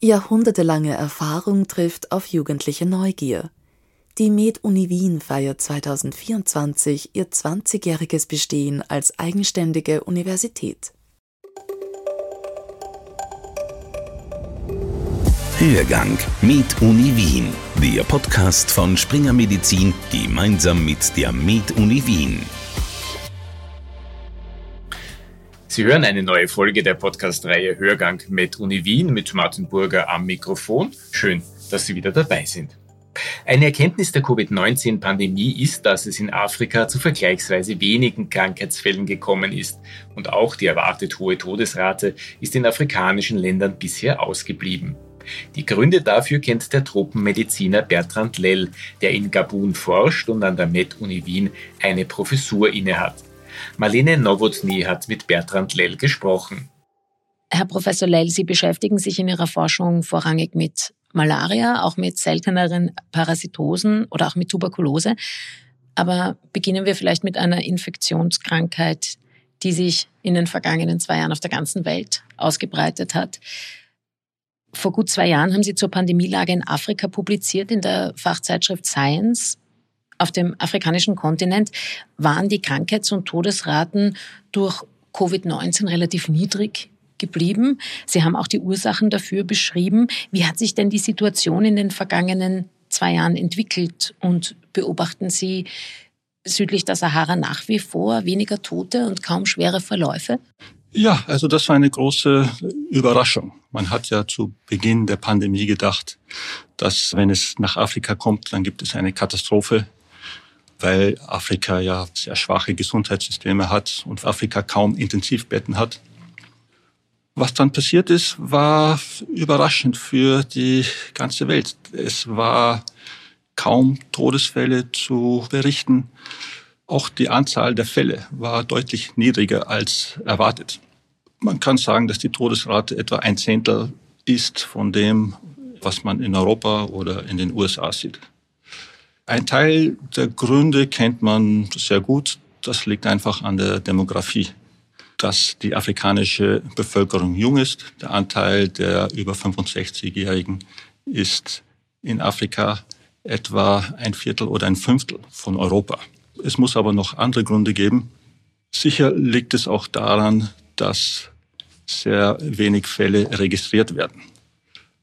Jahrhundertelange Erfahrung trifft auf jugendliche Neugier. Die Med-Uni Wien feiert 2024 ihr 20-jähriges Bestehen als eigenständige Universität. Hörgang Med Uni Wien, der Podcast von Springer Medizin gemeinsam mit der Med Uni Wien. Sie hören eine neue Folge der Podcast-Reihe Hörgang Med Uni Wien mit Martin Burger am Mikrofon. Schön, dass Sie wieder dabei sind. Eine Erkenntnis der Covid-19-Pandemie ist, dass es in Afrika zu vergleichsweise wenigen Krankheitsfällen gekommen ist und auch die erwartet hohe Todesrate ist in afrikanischen Ländern bisher ausgeblieben. Die Gründe dafür kennt der Tropenmediziner Bertrand Lell, der in Gabun forscht und an der Med-Uni Wien eine Professur innehat. Marlene Nowotny hat mit Bertrand Lell gesprochen. Herr Professor Lell, Sie beschäftigen sich in Ihrer Forschung vorrangig mit Malaria, auch mit selteneren Parasitosen oder auch mit Tuberkulose. Aber beginnen wir vielleicht mit einer Infektionskrankheit, die sich in den vergangenen zwei Jahren auf der ganzen Welt ausgebreitet hat. Vor gut zwei Jahren haben Sie zur Pandemielage in Afrika publiziert in der Fachzeitschrift Science. Auf dem afrikanischen Kontinent waren die Krankheits- und Todesraten durch Covid-19 relativ niedrig geblieben. Sie haben auch die Ursachen dafür beschrieben. Wie hat sich denn die Situation in den vergangenen zwei Jahren entwickelt und beobachten Sie südlich der Sahara nach wie vor weniger Tote und kaum schwere Verläufe? Ja, also das war eine große Überraschung. Man hat ja zu Beginn der Pandemie gedacht, dass wenn es nach Afrika kommt, dann gibt es eine Katastrophe, weil Afrika ja sehr schwache Gesundheitssysteme hat und Afrika kaum Intensivbetten hat. Was dann passiert ist, war überraschend für die ganze Welt. Es war kaum Todesfälle zu berichten. Auch die Anzahl der Fälle war deutlich niedriger als erwartet. Man kann sagen, dass die Todesrate etwa ein Zehntel ist von dem, was man in Europa oder in den USA sieht. Ein Teil der Gründe kennt man sehr gut. Das liegt einfach an der Demografie. Dass die afrikanische Bevölkerung jung ist. Der Anteil der über 65-Jährigen ist in Afrika etwa ein Viertel oder ein Fünftel von Europa. Es muss aber noch andere Gründe geben. Sicher liegt es auch daran, dass sehr wenig Fälle registriert werden.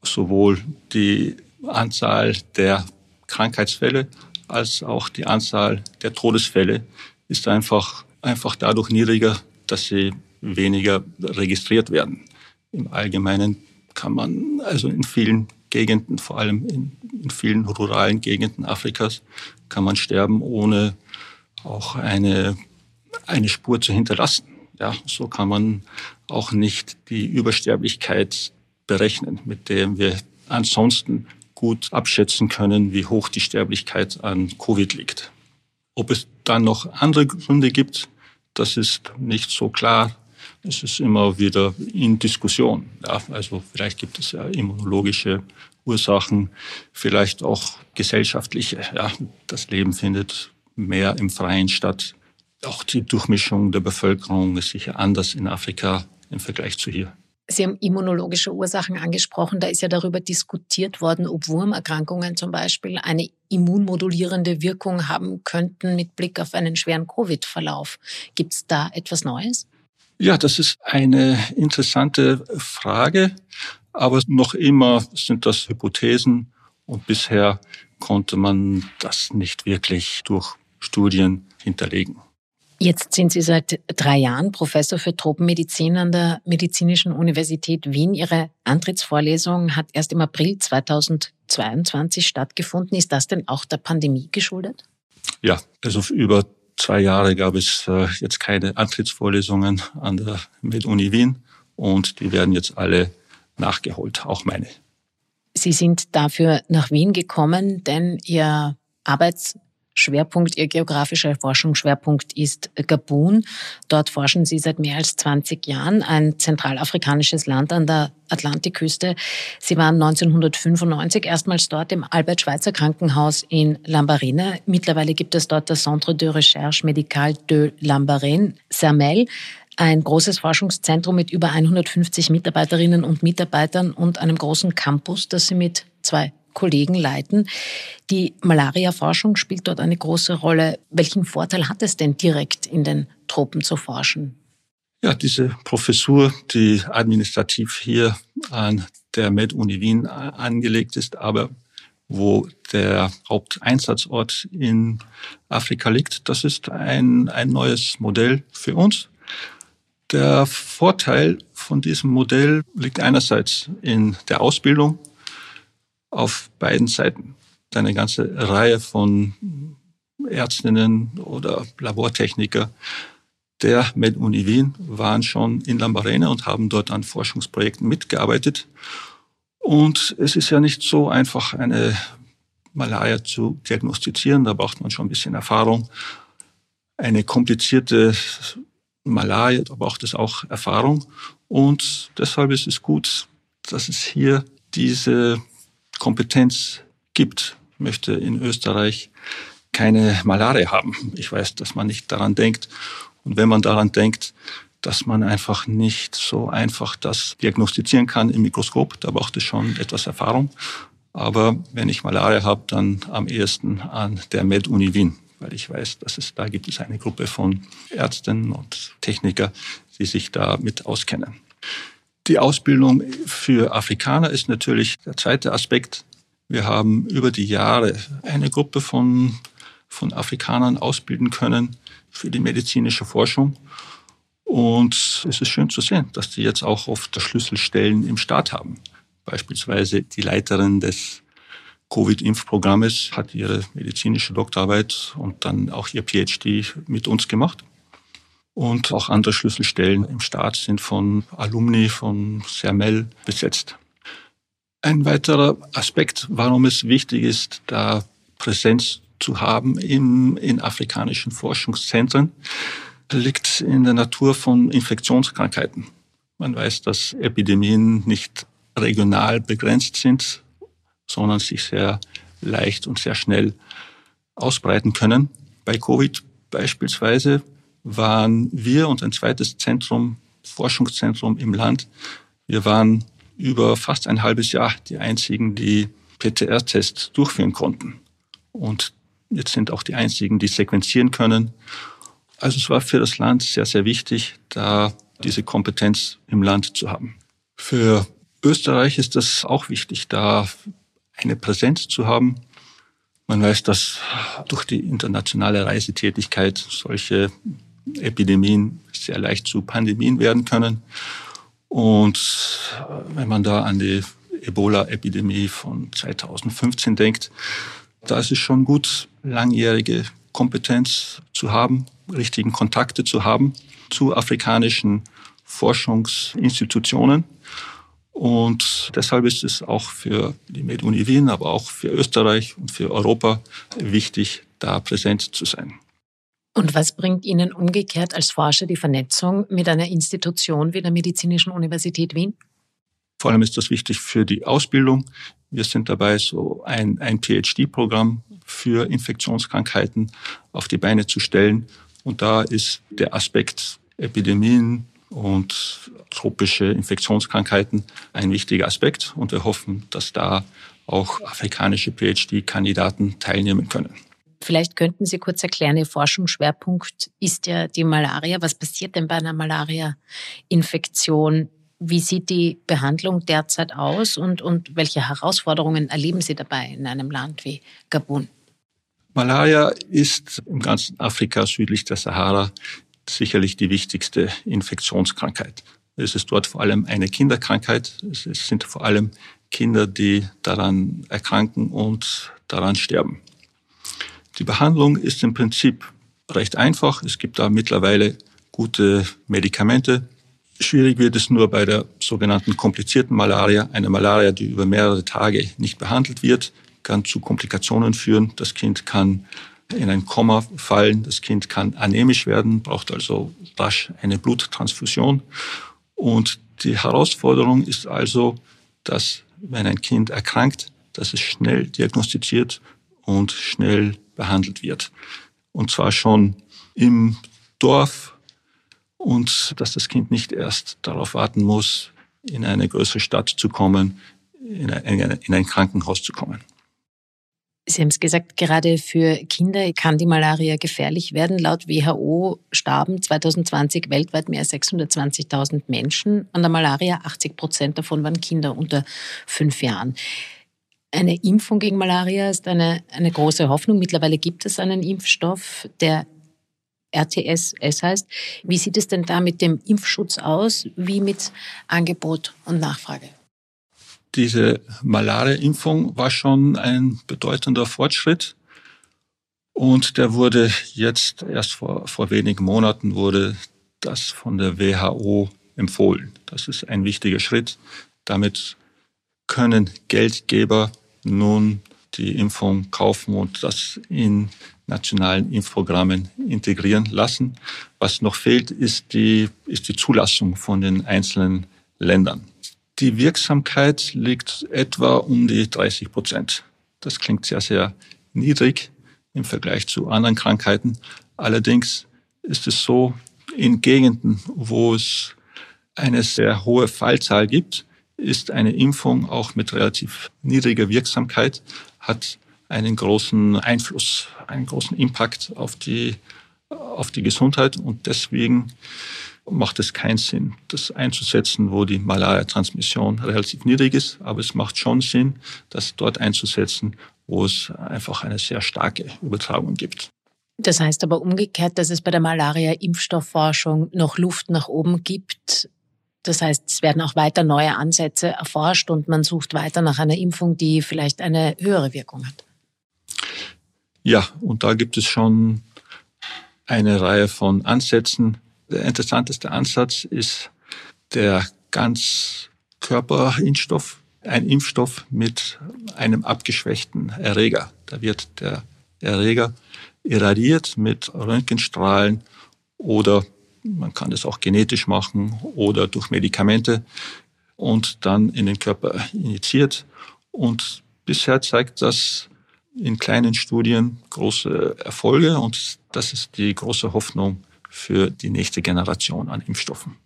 Sowohl die Anzahl der Krankheitsfälle als auch die Anzahl der Todesfälle ist einfach, einfach dadurch niedriger, dass sie weniger registriert werden. Im Allgemeinen kann man also in vielen Gegenden, vor allem in, in vielen ruralen Gegenden Afrikas, kann man sterben, ohne auch eine, eine Spur zu hinterlassen. Ja, so kann man auch nicht die Übersterblichkeit berechnen, mit der wir ansonsten gut abschätzen können, wie hoch die Sterblichkeit an Covid liegt. Ob es dann noch andere Gründe gibt, das ist nicht so klar. Es ist immer wieder in Diskussion. Ja, also vielleicht gibt es ja immunologische Ursachen, vielleicht auch gesellschaftliche. Ja, das Leben findet mehr im Freien statt. Auch die Durchmischung der Bevölkerung ist sicher anders in Afrika im Vergleich zu hier. Sie haben immunologische Ursachen angesprochen. Da ist ja darüber diskutiert worden, ob Wurmerkrankungen zum Beispiel eine immunmodulierende Wirkung haben könnten mit Blick auf einen schweren Covid-Verlauf. Gibt es da etwas Neues? Ja, das ist eine interessante Frage. Aber noch immer sind das Hypothesen und bisher konnte man das nicht wirklich durch Studien hinterlegen. Jetzt sind Sie seit drei Jahren Professor für Tropenmedizin an der Medizinischen Universität Wien. Ihre Antrittsvorlesung hat erst im April 2022 stattgefunden. Ist das denn auch der Pandemie geschuldet? Ja, also über zwei Jahre gab es äh, jetzt keine Antrittsvorlesungen an der Med-Uni Wien und die werden jetzt alle nachgeholt, auch meine. Sie sind dafür nach Wien gekommen, denn Ihr Arbeits Schwerpunkt, Ihr geografischer Forschungsschwerpunkt ist Gabun. Dort forschen Sie seit mehr als 20 Jahren, ein zentralafrikanisches Land an der Atlantikküste. Sie waren 1995 erstmals dort im Albert-Schweitzer Krankenhaus in Lambarene. Mittlerweile gibt es dort das Centre de Recherche Médicale de Lambarene, CERMEL ein großes Forschungszentrum mit über 150 Mitarbeiterinnen und Mitarbeitern und einem großen Campus, das Sie mit zwei Kollegen leiten. Die Malaria-Forschung spielt dort eine große Rolle. Welchen Vorteil hat es denn direkt in den Tropen zu forschen? Ja, diese Professur, die administrativ hier an der Med-Uni Wien angelegt ist, aber wo der Haupteinsatzort in Afrika liegt, das ist ein, ein neues Modell für uns. Der Vorteil von diesem Modell liegt einerseits in der Ausbildung auf beiden Seiten. Eine ganze Reihe von Ärztinnen oder Labortechniker der MedUni Wien waren schon in Lambarene und haben dort an Forschungsprojekten mitgearbeitet. Und es ist ja nicht so einfach, eine Malaria zu diagnostizieren. Da braucht man schon ein bisschen Erfahrung. Eine komplizierte Malaria, da braucht es auch Erfahrung. Und deshalb ist es gut, dass es hier diese Kompetenz gibt. Möchte in Österreich keine Malaria haben. Ich weiß, dass man nicht daran denkt. Und wenn man daran denkt, dass man einfach nicht so einfach das diagnostizieren kann im Mikroskop, da braucht es schon etwas Erfahrung. Aber wenn ich Malaria habe, dann am ehesten an der Med-Uni Wien, weil ich weiß, dass es da gibt es eine Gruppe von Ärzten und Techniker, die sich damit auskennen. Die Ausbildung für Afrikaner ist natürlich der zweite Aspekt. Wir haben über die Jahre eine Gruppe von, von Afrikanern ausbilden können für die medizinische Forschung. Und es ist schön zu sehen, dass die jetzt auch oft Schlüsselstellen im Staat haben. Beispielsweise die Leiterin des Covid-Impfprogrammes hat ihre medizinische Doktorarbeit und dann auch ihr PhD mit uns gemacht. Und auch andere Schlüsselstellen im Staat sind von Alumni von CERMEL besetzt. Ein weiterer Aspekt, warum es wichtig ist, da Präsenz zu haben in, in afrikanischen Forschungszentren, liegt in der Natur von Infektionskrankheiten. Man weiß, dass Epidemien nicht regional begrenzt sind, sondern sich sehr leicht und sehr schnell ausbreiten können. Bei Covid beispielsweise waren wir und ein zweites Zentrum, Forschungszentrum im Land, wir waren über fast ein halbes Jahr die einzigen, die PTR-Tests durchführen konnten. Und jetzt sind auch die einzigen, die sequenzieren können. Also es war für das Land sehr, sehr wichtig, da diese Kompetenz im Land zu haben. Für Österreich ist das auch wichtig, da eine Präsenz zu haben. Man weiß, dass durch die internationale Reisetätigkeit solche Epidemien sehr leicht zu Pandemien werden können. Und wenn man da an die Ebola-Epidemie von 2015 denkt, da ist es schon gut, langjährige Kompetenz zu haben, richtigen Kontakte zu haben zu afrikanischen Forschungsinstitutionen. Und deshalb ist es auch für die MedUni Wien, aber auch für Österreich und für Europa wichtig, da präsent zu sein. Und was bringt Ihnen umgekehrt als Forscher die Vernetzung mit einer Institution wie der Medizinischen Universität Wien? Vor allem ist das wichtig für die Ausbildung. Wir sind dabei, so ein, ein PhD-Programm für Infektionskrankheiten auf die Beine zu stellen. Und da ist der Aspekt Epidemien und tropische Infektionskrankheiten ein wichtiger Aspekt. Und wir hoffen, dass da auch afrikanische PhD-Kandidaten teilnehmen können. Vielleicht könnten Sie kurz erklären, Ihr Forschungsschwerpunkt ist ja die Malaria. Was passiert denn bei einer Malaria-Infektion? Wie sieht die Behandlung derzeit aus und, und welche Herausforderungen erleben Sie dabei in einem Land wie Gabun? Malaria ist im ganzen Afrika südlich der Sahara sicherlich die wichtigste Infektionskrankheit. Es ist dort vor allem eine Kinderkrankheit. Es sind vor allem Kinder, die daran erkranken und daran sterben. Die Behandlung ist im Prinzip recht einfach. Es gibt da mittlerweile gute Medikamente. Schwierig wird es nur bei der sogenannten komplizierten Malaria. Eine Malaria, die über mehrere Tage nicht behandelt wird, kann zu Komplikationen führen. Das Kind kann in ein Koma fallen. Das Kind kann anämisch werden, braucht also rasch eine Bluttransfusion. Und die Herausforderung ist also, dass wenn ein Kind erkrankt, dass es schnell diagnostiziert und schnell behandelt wird. Und zwar schon im Dorf und dass das Kind nicht erst darauf warten muss, in eine größere Stadt zu kommen, in ein, Krankenhaus zu kommen. Sie haben es gesagt, gerade für Kinder kann die Malaria gefährlich werden. Laut WHO starben 2020 weltweit mehr als 620.000 Menschen an der Malaria. 80 Prozent davon waren Kinder unter fünf Jahren. Eine Impfung gegen Malaria ist eine, eine große Hoffnung. Mittlerweile gibt es einen Impfstoff, der RTS heißt. Wie sieht es denn da mit dem Impfschutz aus, wie mit Angebot und Nachfrage? Diese Malaria-Impfung war schon ein bedeutender Fortschritt. Und der wurde jetzt erst vor, vor wenigen Monaten wurde das von der WHO empfohlen. Das ist ein wichtiger Schritt. Damit können Geldgeber nun die Impfung kaufen und das in nationalen Impfprogrammen integrieren lassen. Was noch fehlt, ist die, ist die Zulassung von den einzelnen Ländern. Die Wirksamkeit liegt etwa um die 30 Prozent. Das klingt sehr, sehr niedrig im Vergleich zu anderen Krankheiten. Allerdings ist es so, in Gegenden, wo es eine sehr hohe Fallzahl gibt, ist eine Impfung auch mit relativ niedriger Wirksamkeit, hat einen großen Einfluss, einen großen Impact auf die, auf die Gesundheit und deswegen macht es keinen Sinn, das einzusetzen, wo die Malaria-Transmission relativ niedrig ist. Aber es macht schon Sinn, das dort einzusetzen, wo es einfach eine sehr starke Übertragung gibt. Das heißt aber umgekehrt, dass es bei der Malaria-Impfstoffforschung noch Luft nach oben gibt. Das heißt, es werden auch weiter neue Ansätze erforscht und man sucht weiter nach einer Impfung, die vielleicht eine höhere Wirkung hat. Ja, und da gibt es schon eine Reihe von Ansätzen. Der interessanteste Ansatz ist der Ganzkörperimpfstoff, ein Impfstoff mit einem abgeschwächten Erreger. Da wird der Erreger irradiert mit Röntgenstrahlen oder man kann das auch genetisch machen oder durch Medikamente und dann in den Körper injiziert. Und bisher zeigt das in kleinen Studien große Erfolge und das ist die große Hoffnung für die nächste Generation an Impfstoffen.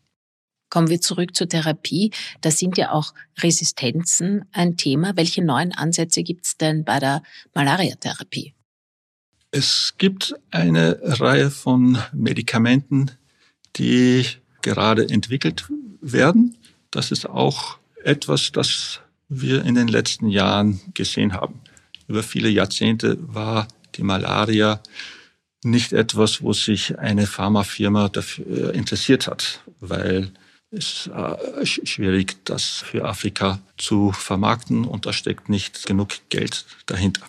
Kommen wir zurück zur Therapie. Da sind ja auch Resistenzen ein Thema. Welche neuen Ansätze gibt es denn bei der Malariatherapie? Es gibt eine Reihe von Medikamenten, die gerade entwickelt werden. Das ist auch etwas, das wir in den letzten Jahren gesehen haben. Über viele Jahrzehnte war die Malaria nicht etwas, wo sich eine Pharmafirma dafür interessiert hat, weil es äh, schwierig, das für Afrika zu vermarkten und da steckt nicht genug Geld dahinter.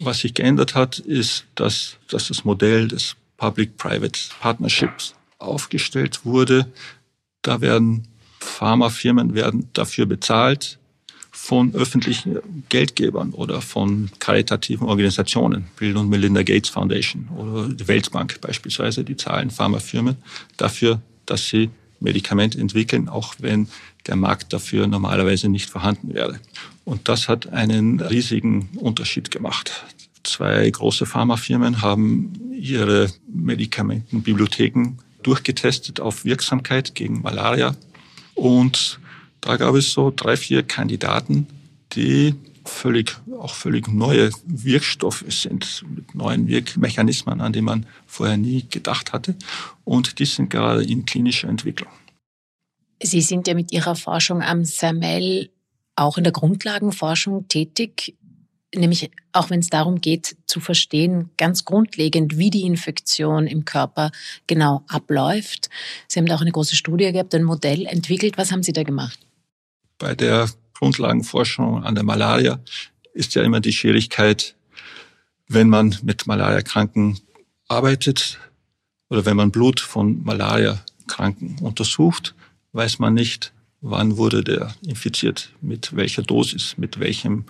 Was sich geändert hat, ist, dass, dass das Modell des Public-Private Partnerships aufgestellt wurde. Da werden Pharmafirmen werden dafür bezahlt, von öffentlichen Geldgebern oder von karitativen Organisationen, Bill und Melinda Gates Foundation oder die Weltbank beispielsweise, die zahlen Pharmafirmen dafür, dass sie Medikamente entwickeln, auch wenn der Markt dafür normalerweise nicht vorhanden wäre. Und das hat einen riesigen Unterschied gemacht. Zwei große Pharmafirmen haben ihre Medikamentenbibliotheken durchgetestet auf Wirksamkeit gegen Malaria und da gab es so drei, vier Kandidaten, die völlig, auch völlig neue Wirkstoffe sind, mit neuen Wirkmechanismen, an die man vorher nie gedacht hatte. Und die sind gerade in klinischer Entwicklung. Sie sind ja mit Ihrer Forschung am CERMEL auch in der Grundlagenforschung tätig, nämlich auch wenn es darum geht zu verstehen, ganz grundlegend, wie die Infektion im Körper genau abläuft. Sie haben da auch eine große Studie gehabt, ein Modell entwickelt. Was haben Sie da gemacht? bei der Grundlagenforschung an der Malaria ist ja immer die Schwierigkeit, wenn man mit Malariakranken arbeitet oder wenn man Blut von Malariakranken untersucht, weiß man nicht, wann wurde der infiziert, mit welcher Dosis, mit welchem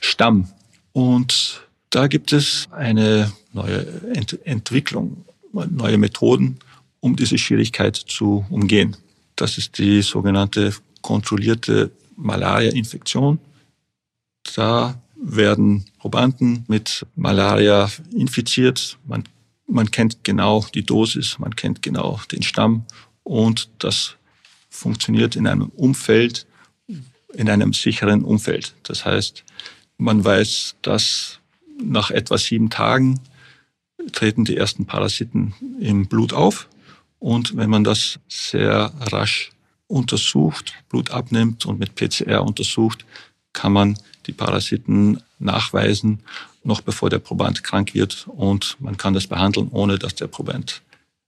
Stamm. Und Da gibt es eine neue Ent Entwicklung, neue Methoden, um diese Schwierigkeit zu umgehen. Das ist die sogenannte kontrollierte Malaria-Infektion. Da werden Probanden mit Malaria infiziert. Man, man kennt genau die Dosis, man kennt genau den Stamm und das funktioniert in einem Umfeld, in einem sicheren Umfeld. Das heißt, man weiß, dass nach etwa sieben Tagen treten die ersten Parasiten im Blut auf. Und wenn man das sehr rasch untersucht, Blut abnimmt und mit PCR untersucht, kann man die Parasiten nachweisen, noch bevor der Proband krank wird. Und man kann das behandeln, ohne dass der Proband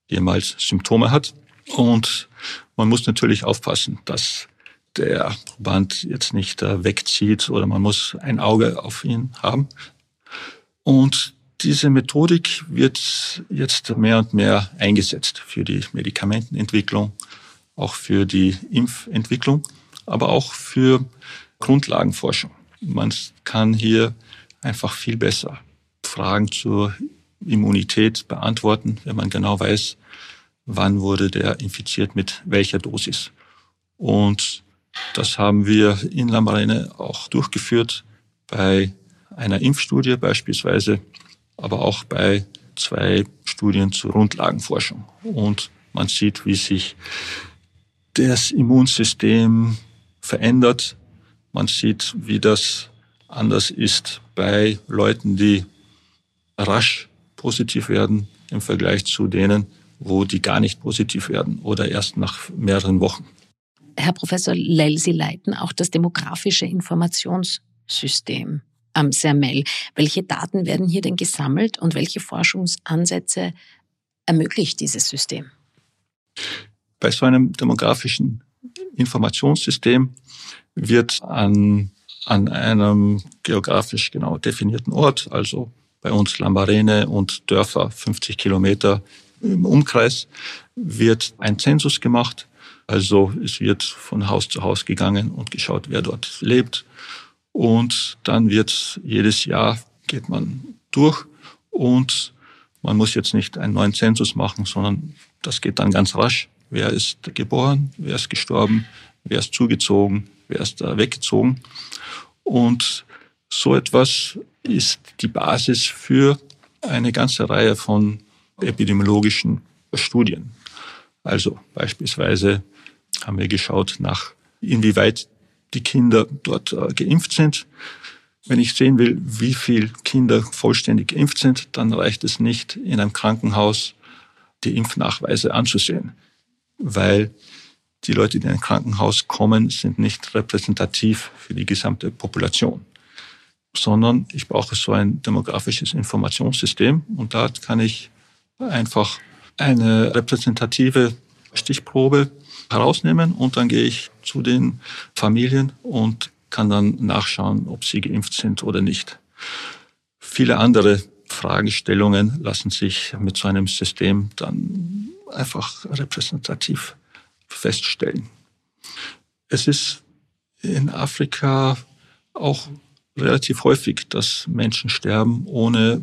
jemals Symptome hat. Und man muss natürlich aufpassen, dass der Proband jetzt nicht wegzieht oder man muss ein Auge auf ihn haben. Und diese Methodik wird jetzt mehr und mehr eingesetzt für die Medikamentenentwicklung, auch für die Impfentwicklung, aber auch für Grundlagenforschung. Man kann hier einfach viel besser Fragen zur Immunität beantworten, wenn man genau weiß, wann wurde der infiziert mit welcher Dosis. Und das haben wir in Lambarene auch durchgeführt bei einer Impfstudie beispielsweise, aber auch bei zwei Studien zur Grundlagenforschung. Und man sieht, wie sich das Immunsystem verändert. Man sieht, wie das anders ist bei Leuten, die rasch positiv werden im Vergleich zu denen, wo die gar nicht positiv werden oder erst nach mehreren Wochen. Herr Professor Lell, Sie leiten auch das demografische Informationssystem am CERMEL. Welche Daten werden hier denn gesammelt und welche Forschungsansätze ermöglicht dieses System? Bei so einem demografischen Informationssystem wird an, an einem geografisch genau definierten Ort, also bei uns Lambarene und Dörfer 50 Kilometer im Umkreis, wird ein Zensus gemacht. Also es wird von Haus zu Haus gegangen und geschaut, wer dort lebt und dann wird jedes Jahr geht man durch und man muss jetzt nicht einen neuen Zensus machen, sondern das geht dann ganz rasch. Wer ist geboren, wer ist gestorben, wer ist zugezogen, wer ist da weggezogen. Und so etwas ist die Basis für eine ganze Reihe von epidemiologischen Studien. Also beispielsweise haben wir geschaut nach, inwieweit die Kinder dort äh, geimpft sind. Wenn ich sehen will, wie viele Kinder vollständig geimpft sind, dann reicht es nicht, in einem Krankenhaus die Impfnachweise anzusehen, weil die Leute, die in ein Krankenhaus kommen, sind nicht repräsentativ für die gesamte Population, sondern ich brauche so ein demografisches Informationssystem und da kann ich einfach eine repräsentative Stichprobe herausnehmen und dann gehe ich zu den Familien und kann dann nachschauen, ob sie geimpft sind oder nicht. Viele andere Fragestellungen lassen sich mit so einem System dann einfach repräsentativ feststellen. Es ist in Afrika auch relativ häufig, dass Menschen sterben, ohne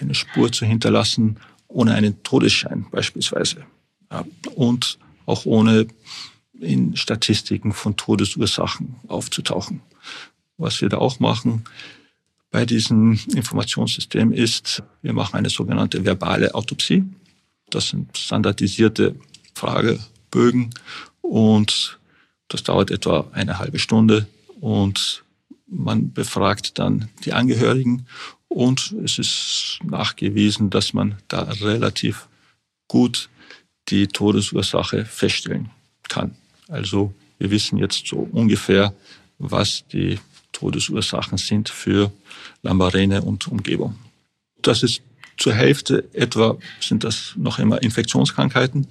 eine Spur zu hinterlassen, ohne einen Todesschein beispielsweise. Und auch ohne in Statistiken von Todesursachen aufzutauchen. Was wir da auch machen bei diesem Informationssystem ist, wir machen eine sogenannte verbale Autopsie. Das sind standardisierte Fragebögen und das dauert etwa eine halbe Stunde und man befragt dann die Angehörigen und es ist nachgewiesen, dass man da relativ gut die Todesursache feststellen kann. Also wir wissen jetzt so ungefähr, was die Todesursachen sind für Lambarene und Umgebung. Das ist zur Hälfte etwa sind das noch immer Infektionskrankheiten.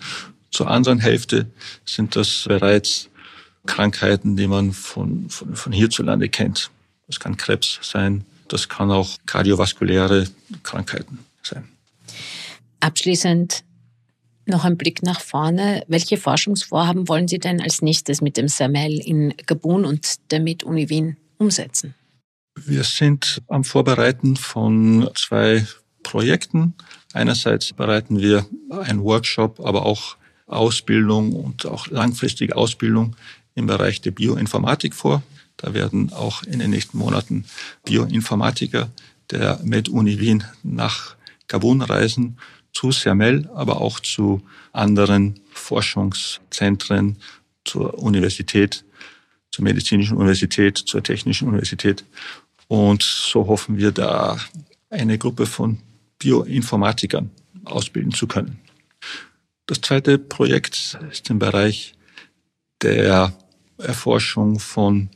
Zur anderen Hälfte sind das bereits Krankheiten, die man von, von, von hierzulande kennt. Das kann Krebs sein, das kann auch kardiovaskuläre Krankheiten sein. Abschließend noch ein Blick nach vorne. Welche Forschungsvorhaben wollen Sie denn als nächstes mit dem SAMEL in Gabun und der MIT Uni Wien umsetzen? Wir sind am Vorbereiten von zwei Projekten. Einerseits bereiten wir einen Workshop, aber auch Ausbildung und auch langfristige Ausbildung im Bereich der Bioinformatik vor. Da werden auch in den nächsten Monaten Bioinformatiker der Med-Uni Wien nach Gabun reisen, zu CERMEL, aber auch zu anderen Forschungszentren, zur Universität, zur medizinischen Universität, zur technischen Universität. Und so hoffen wir da eine Gruppe von Bioinformatikern ausbilden zu können. Das zweite Projekt ist im Bereich der Erforschung von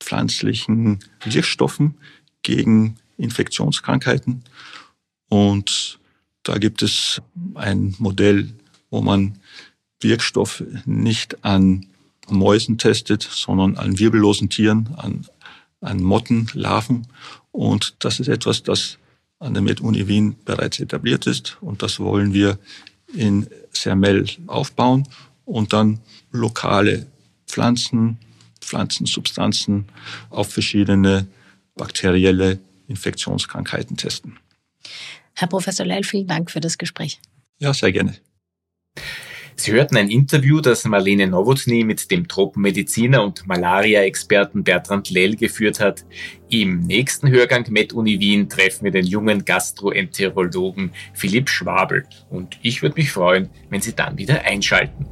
pflanzlichen Wirkstoffen gegen Infektionskrankheiten. Und da gibt es ein Modell, wo man Wirkstoffe nicht an Mäusen testet, sondern an wirbellosen Tieren, an, an Motten, Larven. Und das ist etwas, das an der Med-Uni Wien bereits etabliert ist. Und das wollen wir in Sermel aufbauen und dann lokale Pflanzen, Pflanzensubstanzen auf verschiedene bakterielle Infektionskrankheiten testen. Herr Professor Leil, vielen Dank für das Gespräch. Ja, sehr gerne. Sie hörten ein Interview, das Marlene Nowotny mit dem Tropenmediziner und Malaria-Experten Bertrand Lell geführt hat. Im nächsten Hörgang Med Uni Wien treffen wir den jungen Gastroenterologen Philipp Schwabel. Und ich würde mich freuen, wenn Sie dann wieder einschalten.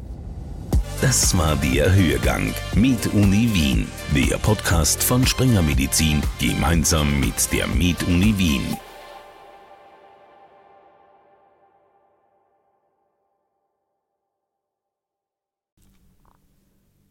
Das war der Hörgang mit Uni Wien, der Podcast von Springer Medizin gemeinsam mit der Med Uni Wien.